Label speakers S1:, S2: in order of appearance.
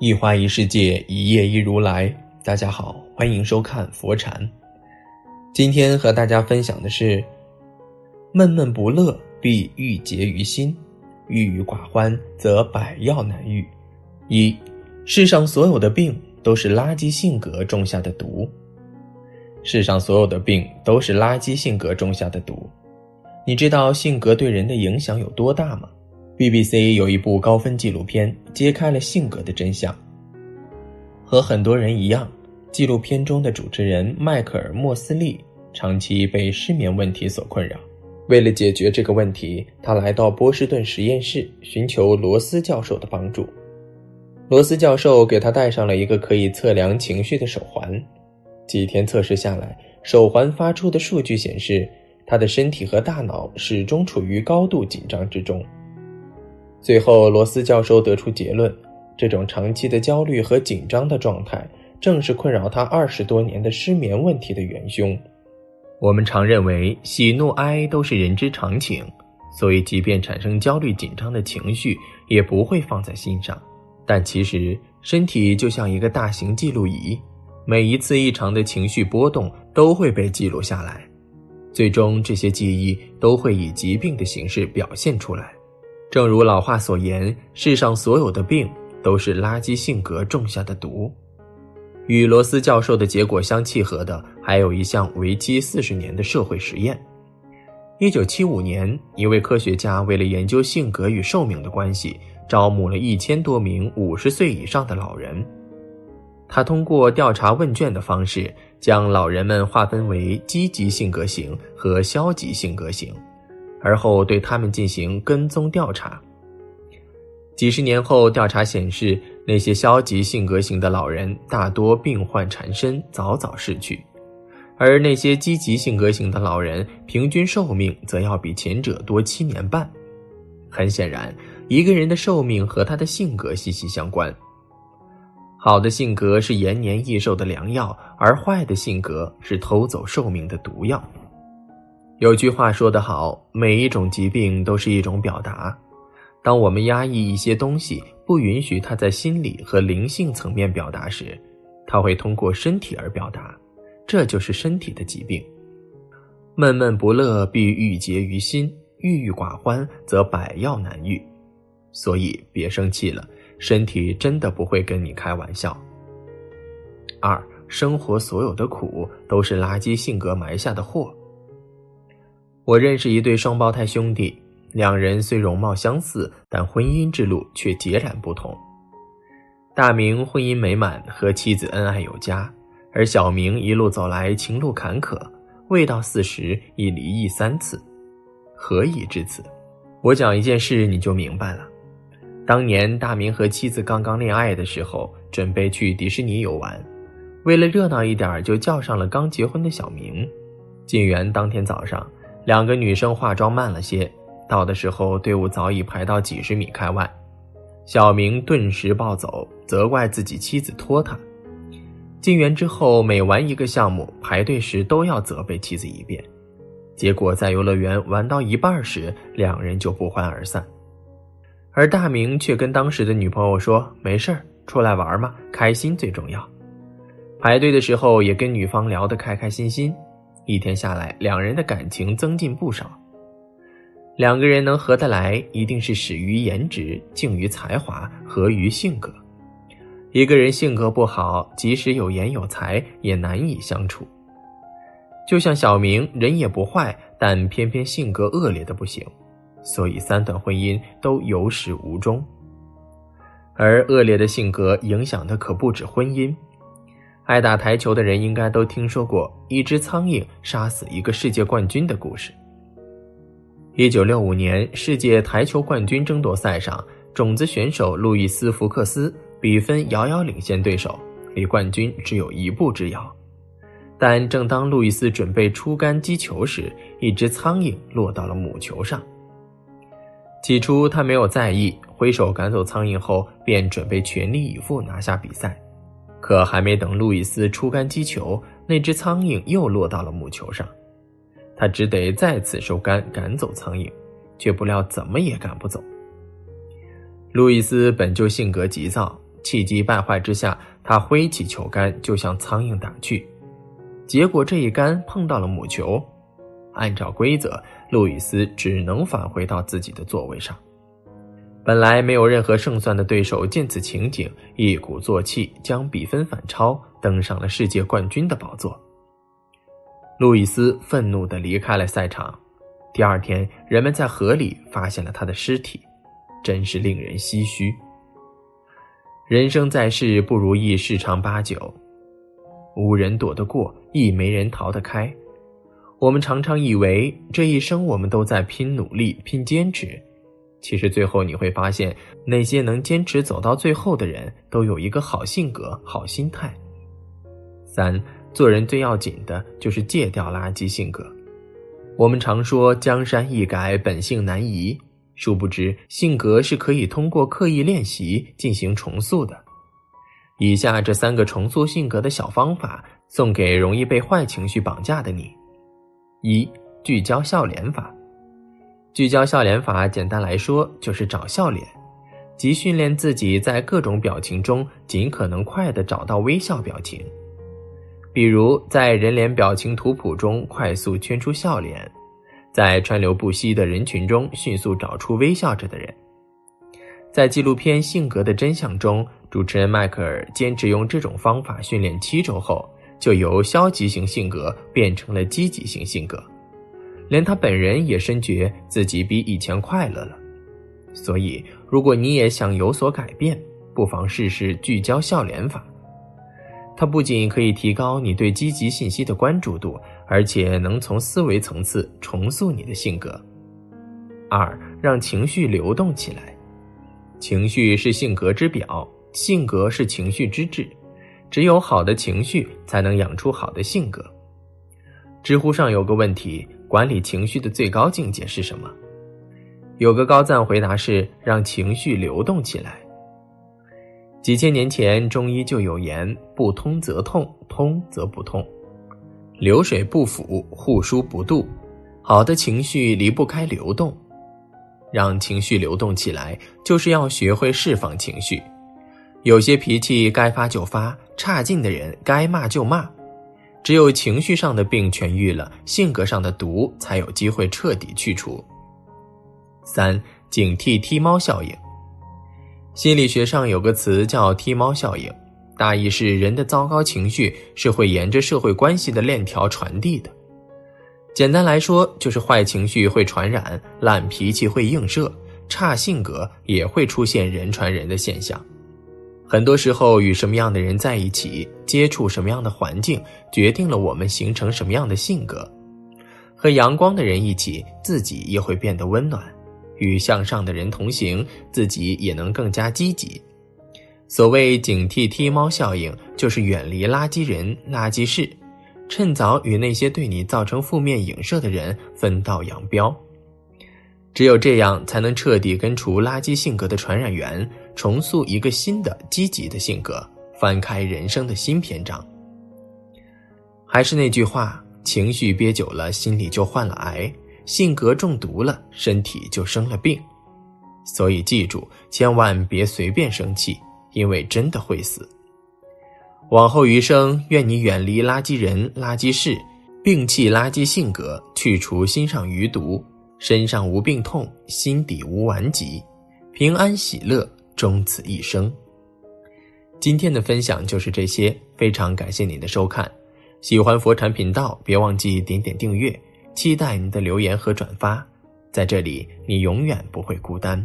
S1: 一花一世界，一叶一如来。大家好，欢迎收看佛禅。今天和大家分享的是：闷闷不乐，必郁结于心；郁郁寡欢，则百药难愈。一，世上所有的病都是垃圾性格种下的毒。世上所有的病都是垃圾性格种下的毒。你知道性格对人的影响有多大吗？BBC 有一部高分纪录片，揭开了性格的真相。和很多人一样，纪录片中的主持人迈克尔·莫斯利长期被失眠问题所困扰。为了解决这个问题，他来到波士顿实验室寻求罗斯教授的帮助。罗斯教授给他戴上了一个可以测量情绪的手环。几天测试下来，手环发出的数据显示，他的身体和大脑始终处于高度紧张之中。最后，罗斯教授得出结论：这种长期的焦虑和紧张的状态，正是困扰他二十多年的失眠问题的元凶。我们常认为喜怒哀都是人之常情，所以即便产生焦虑紧张的情绪，也不会放在心上。但其实，身体就像一个大型记录仪，每一次异常的情绪波动都会被记录下来，最终这些记忆都会以疾病的形式表现出来。正如老话所言，世上所有的病都是垃圾性格种下的毒。与罗斯教授的结果相契合的，还有一项为期四十年的社会实验。一九七五年，一位科学家为了研究性格与寿命的关系，招募了一千多名五十岁以上的老人。他通过调查问卷的方式，将老人们划分为积极性格型和消极性格型。而后对他们进行跟踪调查。几十年后，调查显示，那些消极性格型的老人大多病患缠身，早早逝去；而那些积极性格型的老人，平均寿命则要比前者多七年半。很显然，一个人的寿命和他的性格息息相关。好的性格是延年益寿的良药，而坏的性格是偷走寿命的毒药。有句话说得好，每一种疾病都是一种表达。当我们压抑一些东西，不允许它在心理和灵性层面表达时，它会通过身体而表达，这就是身体的疾病。闷闷不乐，必郁结于心；郁郁寡欢，则百药难愈。所以别生气了，身体真的不会跟你开玩笑。二，生活所有的苦都是垃圾性格埋下的祸。我认识一对双胞胎兄弟，两人虽容貌相似，但婚姻之路却截然不同。大明婚姻美满，和妻子恩爱有加，而小明一路走来情路坎坷，未到四十已离异三次。何以至此？我讲一件事你就明白了。当年大明和妻子刚刚恋爱的时候，准备去迪士尼游玩，为了热闹一点，就叫上了刚结婚的小明。进园当天早上。两个女生化妆慢了些，到的时候队伍早已排到几十米开外。小明顿时暴走，责怪自己妻子拖他。进园之后，每玩一个项目，排队时都要责备妻子一遍。结果在游乐园玩到一半时，两人就不欢而散。而大明却跟当时的女朋友说：“没事儿，出来玩嘛，开心最重要。”排队的时候也跟女方聊得开开心心。一天下来，两人的感情增进不少。两个人能合得来，一定是始于颜值，敬于才华，合于性格。一个人性格不好，即使有颜有才，也难以相处。就像小明，人也不坏，但偏偏性格恶劣的不行，所以三段婚姻都有始无终。而恶劣的性格影响的可不止婚姻。爱打台球的人应该都听说过一只苍蝇杀死一个世界冠军的故事。一九六五年世界台球冠军争夺赛上，种子选手路易斯·福克斯比分遥遥领先对手，离冠军只有一步之遥。但正当路易斯准备出杆击球时，一只苍蝇落到了母球上。起初他没有在意，挥手赶走苍蝇后，便准备全力以赴拿下比赛。可还没等路易斯出杆击球，那只苍蝇又落到了母球上，他只得再次收杆赶走苍蝇，却不料怎么也赶不走。路易斯本就性格急躁，气急败坏之下，他挥起球杆就向苍蝇打去，结果这一杆碰到了母球。按照规则，路易斯只能返回到自己的座位上。本来没有任何胜算的对手见此情景，一鼓作气将比分反超，登上了世界冠军的宝座。路易斯愤怒地离开了赛场。第二天，人们在河里发现了他的尸体，真是令人唏嘘。人生在世，不如意十常八九，无人躲得过，亦没人逃得开。我们常常以为这一生我们都在拼努力、拼坚持。其实最后你会发现，那些能坚持走到最后的人，都有一个好性格、好心态。三，做人最要紧的就是戒掉垃圾性格。我们常说江山易改，本性难移，殊不知性格是可以通过刻意练习进行重塑的。以下这三个重塑性格的小方法，送给容易被坏情绪绑架的你：一、聚焦笑脸法。聚焦笑脸法，简单来说就是找笑脸，即训练自己在各种表情中尽可能快的找到微笑表情。比如在人脸表情图谱中快速圈出笑脸，在川流不息的人群中迅速找出微笑着的人。在纪录片《性格的真相》中，主持人迈克尔坚持用这种方法训练七周后，就由消极型性格变成了积极型性格。连他本人也深觉自己比以前快乐了，所以如果你也想有所改变，不妨试试聚焦笑脸法。它不仅可以提高你对积极信息的关注度，而且能从思维层次重塑你的性格。二，让情绪流动起来。情绪是性格之表，性格是情绪之质。只有好的情绪，才能养出好的性格。知乎上有个问题。管理情绪的最高境界是什么？有个高赞回答是让情绪流动起来。几千年前，中医就有言：“不通则痛，通则不痛。流水不腐，户枢不蠹。”好的情绪离不开流动，让情绪流动起来，就是要学会释放情绪。有些脾气该发就发，差劲的人该骂就骂。只有情绪上的病痊愈了，性格上的毒才有机会彻底去除。三、警惕踢猫效应。心理学上有个词叫“踢猫效应”，大意是人的糟糕情绪是会沿着社会关系的链条传递的。简单来说，就是坏情绪会传染，烂脾气会映射，差性格也会出现人传人的现象。很多时候，与什么样的人在一起，接触什么样的环境，决定了我们形成什么样的性格。和阳光的人一起，自己也会变得温暖；与向上的人同行，自己也能更加积极。所谓警惕踢猫效应，就是远离垃圾人、垃圾事，趁早与那些对你造成负面影射的人分道扬镳。只有这样，才能彻底根除垃圾性格的传染源。重塑一个新的积极的性格，翻开人生的新篇章。还是那句话，情绪憋久了，心里就患了癌；性格中毒了，身体就生了病。所以记住，千万别随便生气，因为真的会死。往后余生，愿你远离垃圾人、垃圾事，摒弃垃圾性格，去除心上余毒，身上无病痛，心底无顽疾，平安喜乐。终此一生。今天的分享就是这些，非常感谢您的收看。喜欢佛禅频道，别忘记点点订阅，期待您的留言和转发。在这里，你永远不会孤单。